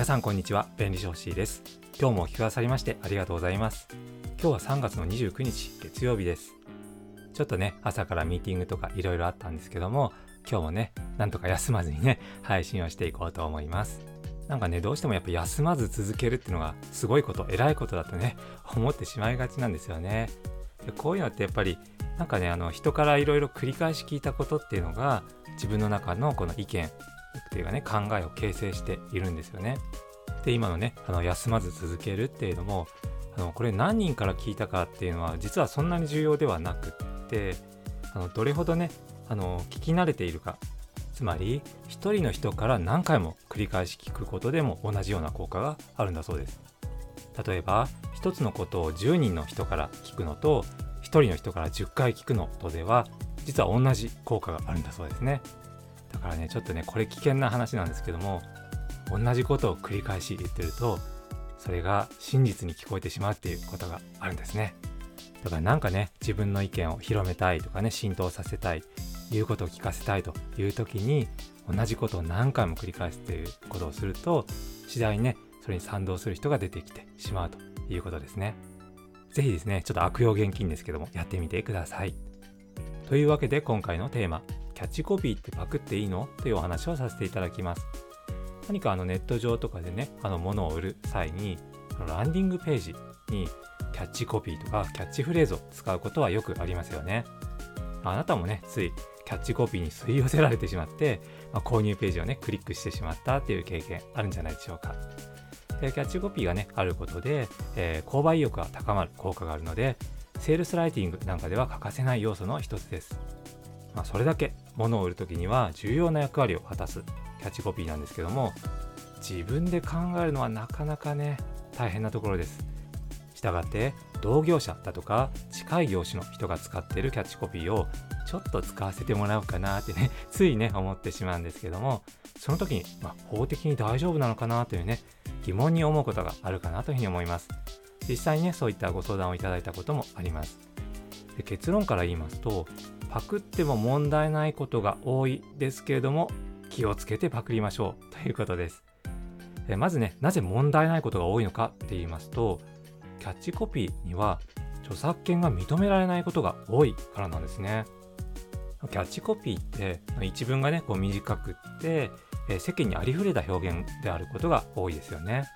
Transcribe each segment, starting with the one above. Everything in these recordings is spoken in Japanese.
皆さんこんにちは便利ショーシーです。今日もお聞きくださりましてありがとうございます。今日は3月の29日月曜日です。ちょっとね朝からミーティングとかいろいろあったんですけども今日もねなんとか休まずにね配信をしていこうと思います。なんかねどうしてもやっぱ休まず続けるっていうのがすごいこと偉いことだとね思ってしまいがちなんですよね。でこういうのってやっぱりなんかねあの人からいろいろ繰り返し聞いたことっていうのが自分の中のこの意見っていうかね考えを形成しているんですよね。で今のねあの休まず続けるっていうのもあのこれ何人から聞いたかっていうのは実はそんなに重要ではなくってあのどれほどねあの聞き慣れているか。つまり一人の人から何回も繰り返し聞くことでも同じような効果があるんだそうです。例えば一つのことを10人の人から聞くのと1人の人から10回聞くのとでは実は同じ効果があるんだそうですね。だからねちょっとねこれ危険な話なんですけども同じことを繰り返し言ってるとそれが真実に聞こえてしまうっていうことがあるんですね。だからなんかね自分の意見を広めたいとかね浸透させたい言うことを聞かせたいという時に同じことを何回も繰り返すっていうことをすると次第にねそれに賛同する人が出てきてしまうということですね。是非ですねちょっと悪用現金ですけどもやってみてください。というわけで今回のテーマキャッチコピーってパクっていいの？というお話をさせていただきます。何かあのネット上とかでね、あの物を売る際に、ランディングページにキャッチコピーとかキャッチフレーズを使うことはよくありますよね。あなたもね、ついキャッチコピーに吸い寄せられてしまって、まあ、購入ページをね、クリックしてしまったっていう経験あるんじゃないでしょうか。でキャッチコピーがね、あることで、えー、購買意欲が高まる効果があるので、セールスライティングなんかでは欠かせない要素の一つです。まあ、それだけ物を売る時には重要な役割を果たす。キャッチコピーなんですけども自分で考えるのはなかなかね大変なところです。したがって同業者だとか近い業種の人が使っているキャッチコピーをちょっと使わせてもらおうかなってね ついね思ってしまうんですけどもその時に、まあ、法的に大丈夫なのかなというね疑問に思うことがあるかなというふうに思います。実際にねそういったご相談をいただいたこともあります。で結論から言いますとパクっても問題ないことが多いですけれども気をつけてパクりましょう。ということです。えまずねなぜ問題ないことが多いのかって言いますとキャッチコピーには著作権が認められないことが多いからなんですね。キャッチコピーって一文がねこう短くって世間にありふれた表現であることが多いですよね。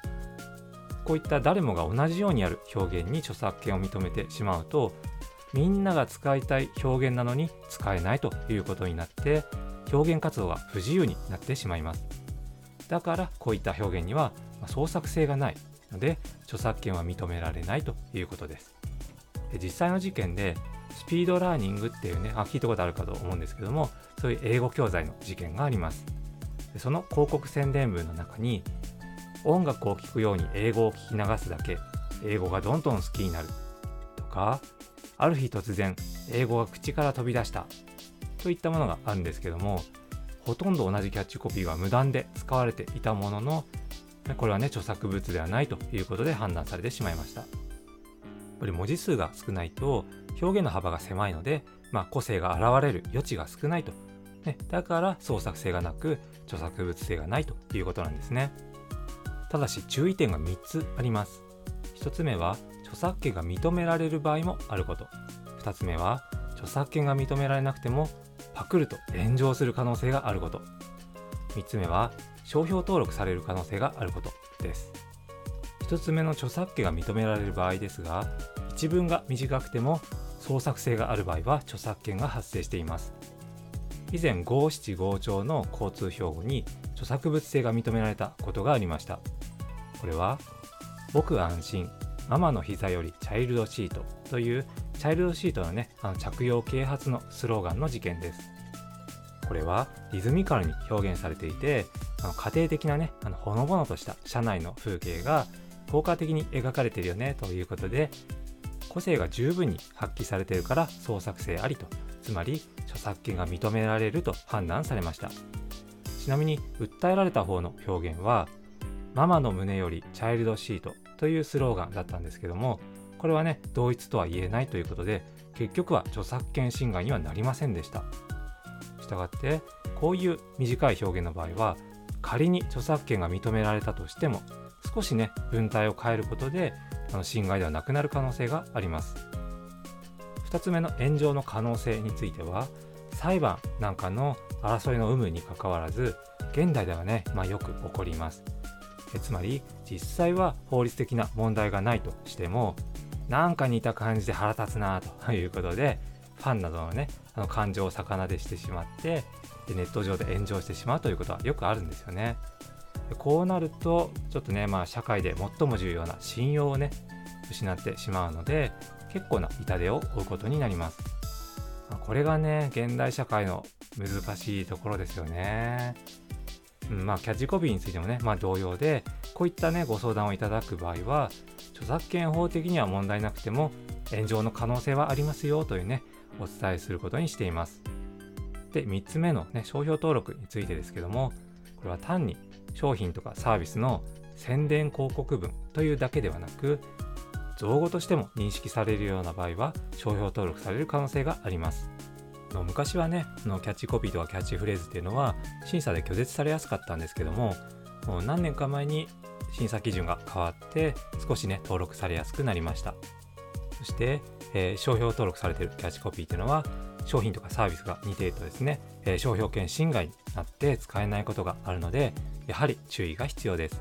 こういった誰もが同じようにある表現に著作権を認めてしまうとみんなが使いたい表現なのに使えないということになって表現活動が不自由になってしまいます。だからこういった表現には創作性がないので著作権は認められないということです。実際の事件でスピードラーニングっていうねあ聞いたことあるかと思うんですけどもそういう英語教材の事件があります。その広告宣伝文の中に音楽を聴くように英語を聞き流すだけ英語がどんどん好きになるとかある日突然英語が口から飛び出した。といったものがあるんですけどもほとんど同じキャッチコピーが無断で使われていたもののこれはね著作物ではないということで判断されてしまいました。やっぱり文字数が少ないと表現の幅が狭いので、まあ、個性が現れる余地が少ないと、ね、だから創作性がなく著作物性がないということなんですね。ただし注意点が3つあります。1つ目は著作権が認められる場合もあること。2つ目は著作権が認められなくてもパクると炎上する可能性があること。3つ目は商標登録される可能性があること。です。1つ目の著作権が認められる場合ですが一文が短くても創作性がある場合は著作権が発生しています。以前五七五調の交通標語に著作物性が認められたことがありました。これは僕安心ママの膝よりチャイルドシートというチャイルドシートのねあの着用啓発のスローガンの事件です。これはリズミカルに表現されていてあの家庭的なねあのほのぼのとした社内の風景が効果的に描かれているよねということで個性が十分に発揮されているから創作性ありとつまり著作権が認められると判断されました。ちなみに訴えられた方の表現はママの胸よりチャイルドシートというスローガンだったんですけどもこれはね同一とは言えないということで結局は著作権侵害にはなりませんでした。したがってこういう短い表現の場合は仮に著作権が認められたとしても少しね文体を変えることであの侵害ではなくなる可能性があります。2つ目の炎上の可能性については裁判なんかの争いの有無にかかわらず現代ではね、まあ、よく起こります。えつまり実際は法律的な問題がないとしてもなんか似た感じで腹立つなと いうことでファンなどのねあの感情を逆なでしてしまってでネット上で炎上してしまうということはよくあるんですよね。こうなるとちょっとねまあ社会で最も重要な信用をね失ってしまうので結構な痛手を負うことになります。これがね現代社会の難しいところですよね。うん、まあキャッチコピーについてもね、まあ、同様でこういったねご相談をいただく場合は著作権法的には問題なくても炎上の可能性はありますよというねお伝えすることにしています。で3つ目の、ね、商標登録についてですけどもこれは単に商品とかサービスの宣伝広告文というだけではなく造語としても認識されるような場合は商標登録される可能性があります。の昔はねのキャッチコピーとかキャッチフレーズっていうのは審査で拒絶されやすかったんですけどももう何年か前に審査基準が変わって少しね登録されやすくなりました。そして、えー、商標登録されているキャッチコピーっていうのは商品とかサービスが似ているとですね、えー、商標権侵害になって使えないことがあるのでやはり注意が必要です。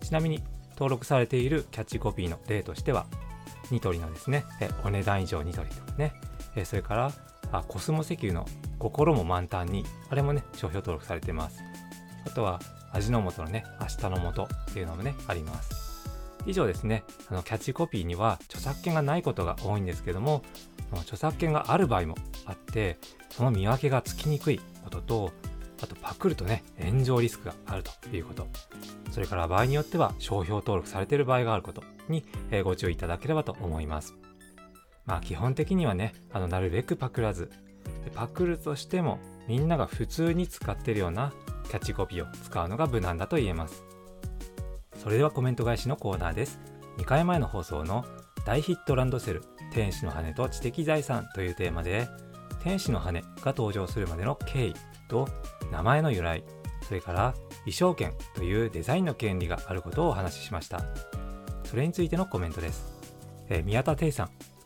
ちなみに登録されているキャッチコピーの例としてはニトリのですね、えお値段以上ニトリとかね、えそれからあコスモ石油の心も満タンにあれもね商標登録されてます。あとは味の素のね明日の素っていうのもねあります。以上ですね。あのキャッチコピーには著作権がないことが多いんですけども著作権がある場合もあってその見分けがつきにくいこととあとパクるとね炎上リスクがあるということ。それから場合によっては商標登録されている場合があることにご注意いただければと思います。まあ基本的にはねあのなるべくパクらず。パクるとしてもみんなが普通に使ってるようなキャッチコピーを使うのが無難だと言えます。それではコメント返しのコーナーです。2回前の放送の大ヒットランドセル天使の羽と知的財産というテーマで天使の羽が登場するまでの経緯と名前の由来それから衣装権というデザインの権利があることをお話ししました。それについてのコメントです、えー、宮田圭さん。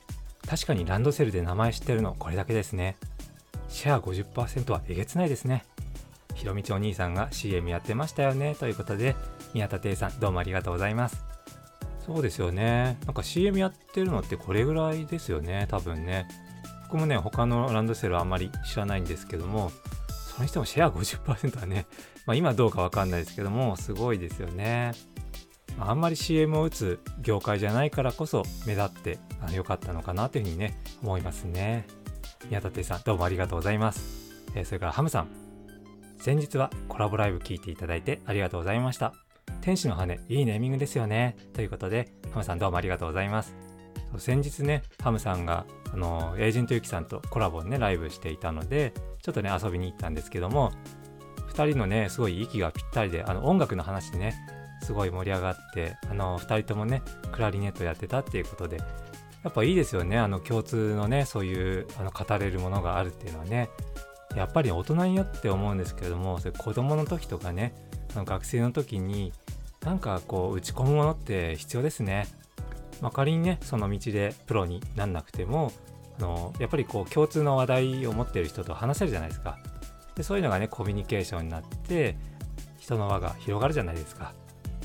確かにランドセルで名前知ってるのこれだけですね。シェア50%はえげつないですね。ひろみちお兄さんが CM やってましたよね。ということで宮田圭さんどうもありがとうございます。そうですよね。なんか CM やってるのってこれぐらいですよね。多分ね。僕もね他のランドセルあんまり知らないんですけどもそれにしてもシェア50%はね、まあ、今どうかわかんないですけどもすごいですよね。あんまり CM を打つ業界じゃないからこそ目立って良かったのかなというふうにね思いますね。宮舘さんどうもありがとうございます、えー、それからハムさん。先日はコラボライブ聞いていただいてありがとうございました。天使の羽いいネーミングですよね。ということでハムさんどうもありがとうございます。先日ねハムさんがあのエージェントユキさんとコラボねライブしていたのでちょっとね遊びに行ったんですけども2人のねすごい息がぴったりであの音楽の話ねすごい盛り上がってあの2人ともねクラリネットやってたっていうことでやっぱいいですよねあの共通のねそういうあの語れるものがあるっていうのはねやっぱり大人によって思うんですけれどもそれ子供の時とかねあの学生の時になんかこう打ち込むものって必要ですね。まあ、仮にねその道でプロになんなくてもあのやっぱりこう共通の話題を持ってる人と話せるじゃないですか。でそういうのがねコミュニケーションになって人の輪が広がるじゃないですか。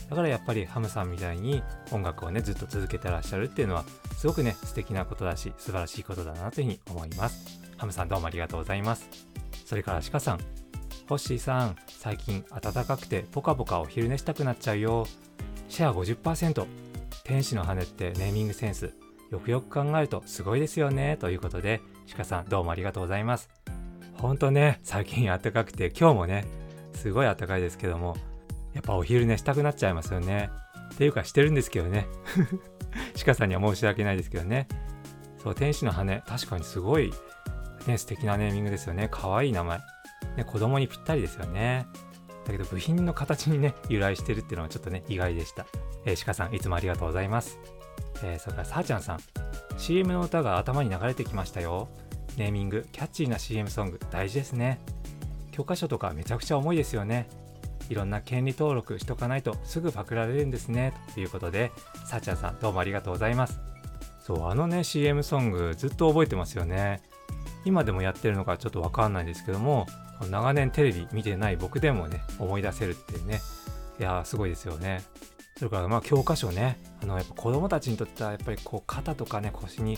だからやっぱりハムさんみたいに音楽をねずっと続けてらっしゃるっていうのはすごくね素敵なことだし素晴らしいことだなというふうに思います。ハムさんどうもありがとうございます。それからシカさん。ホッシーさん最近暖かくてポカポカお昼寝したくなっちゃうよ。シェア50%天使の羽ってネーミングセンス。よくよく考えるとすごいですよね。ということでシカさんどうもありがとうございます。ほんとね最近暖かくて今日もねすごい暖かいですけどもやっぱお昼寝したくなっちゃいますよね。っていうかしてるんですけどね。鹿さんには申し訳ないですけどね。そう、天使の羽、確かにすごい、ね、素敵なネーミングですよね。かわいい名前。ね、子供にぴったりですよね。だけど部品の形にね、由来してるっていうのはちょっとね、意外でした。えー、鹿さん、いつもありがとうございます。えー、それからさーちゃんさん。CM の歌が頭に流れてきましたよ。ネーミング、キャッチーな CM ソング、大事ですね。教科書とかめちゃくちゃ重いですよね。いろんな権利登録しとかないとすぐパクられるんですね。ということでさちゃんさんどうもありがとうございます。そうあのね CM ソングずっと覚えてますよね。今でもやってるのかちょっとわかんないですけども長年テレビ見てない僕でもね思い出せるっていうね。いやすごいですよね。それからまあ教科書ね。あのやっぱ子供たちにとってはやっぱりこう肩とかね腰に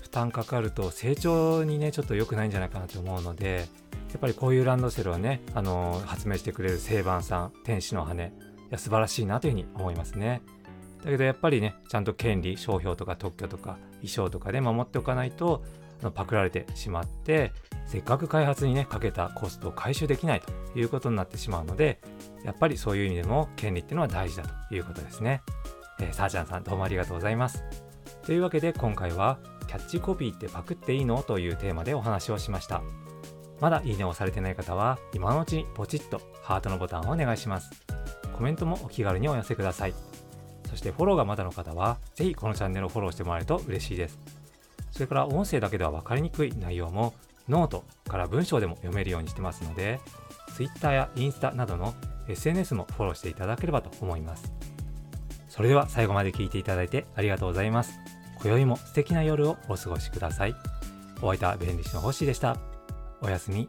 負担かかると成長にねちょっと良くないんじゃないかなと思うのでやっぱりこういうランドセルをね、あの発明してくれる正番さん天使の羽。いや素晴らしいなというふうに思いますね。だけどやっぱりねちゃんと権利商標とか特許とか衣装とかで守っておかないとパクられてしまってせっかく開発にねかけたコストを回収できないということになってしまうのでやっぱりそういう意味でも権利っていうのは大事だということですね、えー、さあちゃんさんどうもありがとうございます。というわけで今回はキャッチコピーってパクっていいの？というテーマでお話をしました。まだいいねをされてない方は今のうちにポチッとハートのボタンをお願いします。コメントもお気軽にお寄せください。そしてフォローがまだの方はぜひこのチャンネルをフォローしてもらえると嬉しいです。それから音声だけでは分かりにくい内容もノートから文章でも読めるようにしてますので Twitter やインスタなどの SNS もフォローしていただければと思います。それでは最後まで聞いていただいてありがとうございます。今宵も素敵な夜をお過ごしください。お相手は弁理士の星でした。おやすみ。